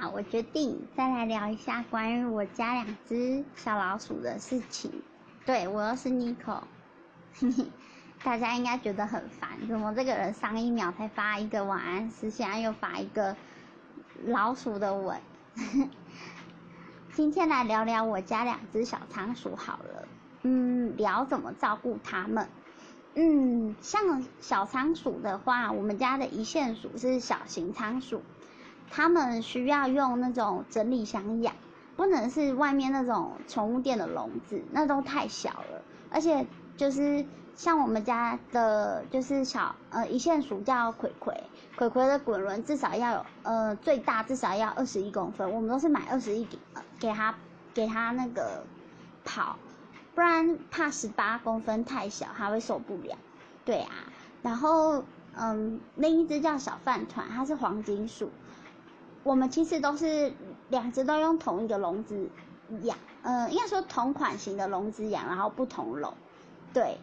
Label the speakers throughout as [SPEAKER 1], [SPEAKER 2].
[SPEAKER 1] 好，我决定再来聊一下关于我家两只小老鼠的事情。对我又是 Nico，大家应该觉得很烦，怎么这个人上一秒才发一个晚安诗，现在又发一个老鼠的吻？今天来聊聊我家两只小仓鼠好了，嗯，聊怎么照顾它们。嗯，像小仓鼠的话，我们家的一线鼠是小型仓鼠。他们需要用那种整理箱养，不能是外面那种宠物店的笼子，那都太小了。而且就是像我们家的，就是小呃一线鼠叫葵葵，葵葵的滚轮至少要有呃最大至少要二十一公分，我们都是买二十一给给他给他那个跑，不然怕十八公分太小，它会受不了。对啊，然后嗯另一只叫小饭团，它是黄金鼠。我们其实都是两只都用同一个笼子养，呃，应该说同款型的笼子养，然后不同笼。对，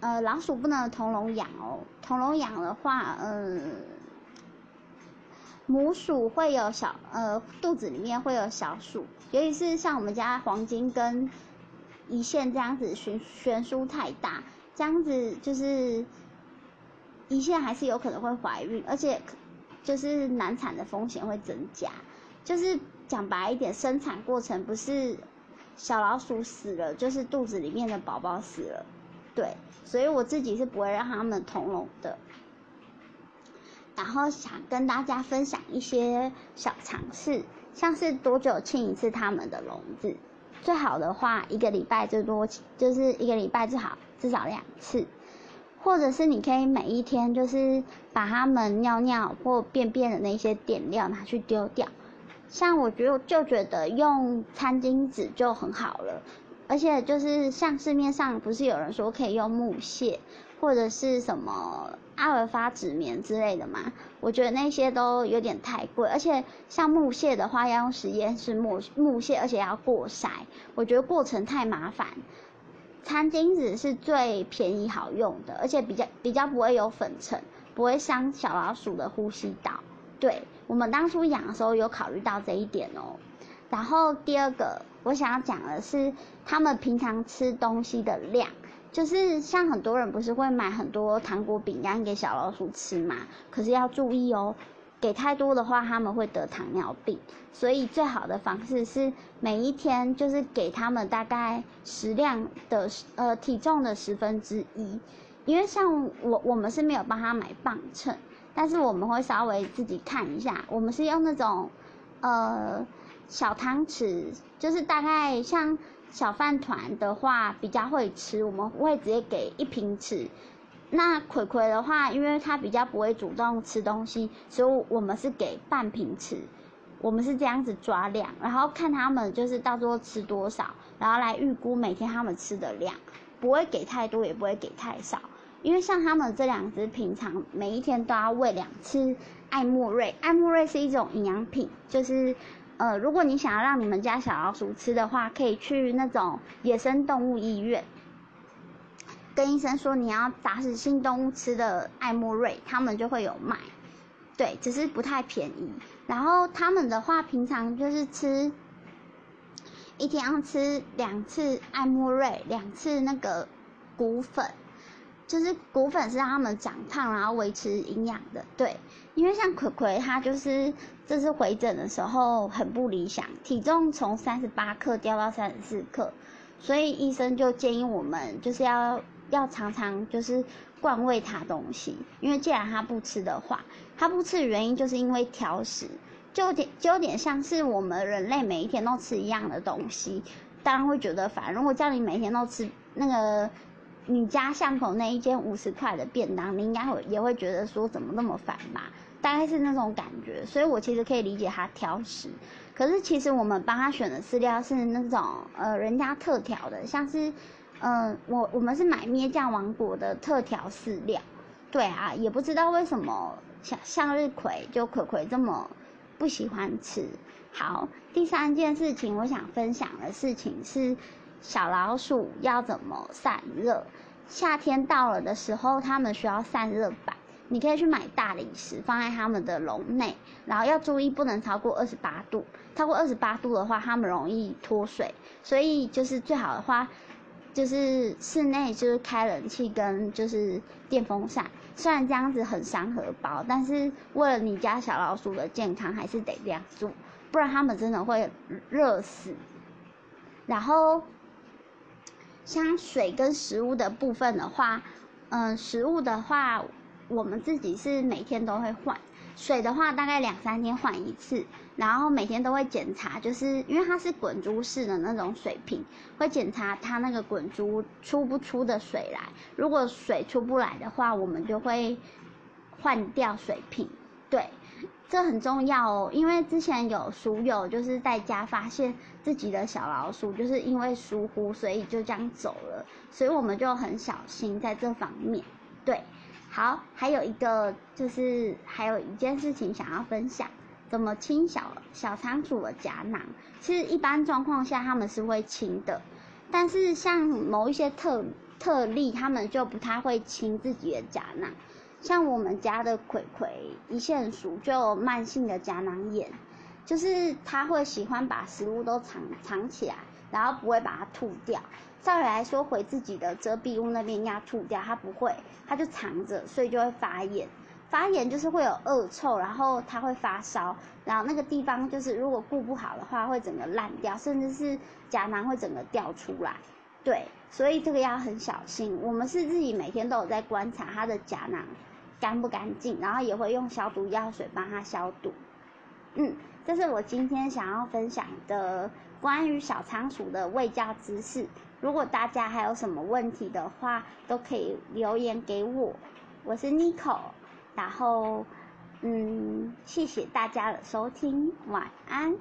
[SPEAKER 1] 呃，老鼠不能同笼养哦，同笼养的话，嗯，母鼠会有小，呃，肚子里面会有小鼠，尤其是像我们家黄金跟一线这样子悬悬殊太大，这样子就是一线还是有可能会怀孕，而且。就是难产的风险会增加，就是讲白一点，生产过程不是小老鼠死了，就是肚子里面的宝宝死了，对，所以我自己是不会让他们同笼的。然后想跟大家分享一些小尝试，像是多久清一次他们的笼子，最好的话一个礼拜最多就是一个礼拜最好至少两次。或者是你可以每一天就是把它们尿尿或便便的那些点料拿去丢掉，像我觉得就觉得用餐巾纸就很好了，而且就是像市面上不是有人说可以用木屑或者是什么阿尔法纸棉之类的嘛，我觉得那些都有点太贵，而且像木屑的话要用实验室木木屑，而且要过筛，我觉得过程太麻烦。餐巾纸是最便宜好用的，而且比较比较不会有粉尘，不会伤小老鼠的呼吸道。对我们当初养的时候有考虑到这一点哦。然后第二个我想要讲的是，他们平常吃东西的量，就是像很多人不是会买很多糖果饼干给小老鼠吃嘛？可是要注意哦。给太多的话，他们会得糖尿病，所以最好的方式是每一天就是给他们大概食量的呃体重的十分之一，因为像我我们是没有帮他买磅秤，但是我们会稍微自己看一下，我们是用那种呃小汤匙，就是大概像小饭团的话比较会吃，我们会直接给一瓶匙。那葵葵的话，因为它比较不会主动吃东西，所以我们是给半瓶吃。我们是这样子抓量，然后看他们就是到时候吃多少，然后来预估每天他们吃的量，不会给太多，也不会给太少。因为像他们这两只，平常每一天都要喂两次爱莫瑞。爱莫瑞是一种营养品，就是呃，如果你想要让你们家小老鼠吃的话，可以去那种野生动物医院。跟医生说你要杂食性动物吃的艾莫瑞，他们就会有卖，对，只是不太便宜。然后他们的话，平常就是吃一天要吃两次艾莫瑞，两次那个骨粉，就是骨粉是让他们长胖，然后维持营养的。对，因为像葵葵，他就是这次回诊的时候很不理想，体重从三十八克掉到三十四克，所以医生就建议我们就是要。要常常就是灌喂它东西，因为既然它不吃的话，它不吃的原因就是因为挑食，就点就有点像是我们人类每一天都吃一样的东西，当然会觉得烦。如果叫你每天都吃那个你家巷口那一间五十块的便当，你应该会也会觉得说怎么那么烦吧？大概是那种感觉。所以我其实可以理解它挑食，可是其实我们帮他选的饲料是那种呃人家特调的，像是。嗯，我我们是买咩酱王国的特调饲料，对啊，也不知道为什么向向日葵就葵葵这么不喜欢吃。好，第三件事情我想分享的事情是小老鼠要怎么散热。夏天到了的时候，它们需要散热板。你可以去买大理石放在它们的笼内，然后要注意不能超过二十八度，超过二十八度的话，它们容易脱水，所以就是最好的话，就是室内就是开冷气跟就是电风扇，虽然这样子很伤荷包，但是为了你家小老鼠的健康，还是得这样做，不然它们真的会热死。然后，像水跟食物的部分的话，嗯，食物的话。我们自己是每天都会换水的话，大概两三天换一次，然后每天都会检查，就是因为它是滚珠式的那种水瓶，会检查它那个滚珠出不出的水来。如果水出不来的话，我们就会换掉水瓶。对，这很重要哦，因为之前有鼠友就是在家发现自己的小老鼠就是因为疏忽，所以就这样走了，所以我们就很小心在这方面。对。好，还有一个就是还有一件事情想要分享，怎么清小小仓鼠的夹囊？其实一般状况下他们是会清的，但是像某一些特特例，他们就不太会清自己的夹囊。像我们家的葵葵一线鼠就慢性的夹囊炎，就是它会喜欢把食物都藏藏起来，然后不会把它吐掉。照理来说，回自己的遮蔽物那边要吐掉，它不会，它就藏着，所以就会发炎。发炎就是会有恶臭，然后它会发烧，然后那个地方就是如果顾不好的话，会整个烂掉，甚至是甲囊会整个掉出来。对，所以这个要很小心。我们是自己每天都有在观察它的甲囊干不干净，然后也会用消毒药水帮它消毒。嗯，这是我今天想要分享的关于小仓鼠的喂教知识。如果大家还有什么问题的话，都可以留言给我。我是 Nico，然后，嗯，谢谢大家的收听，晚安。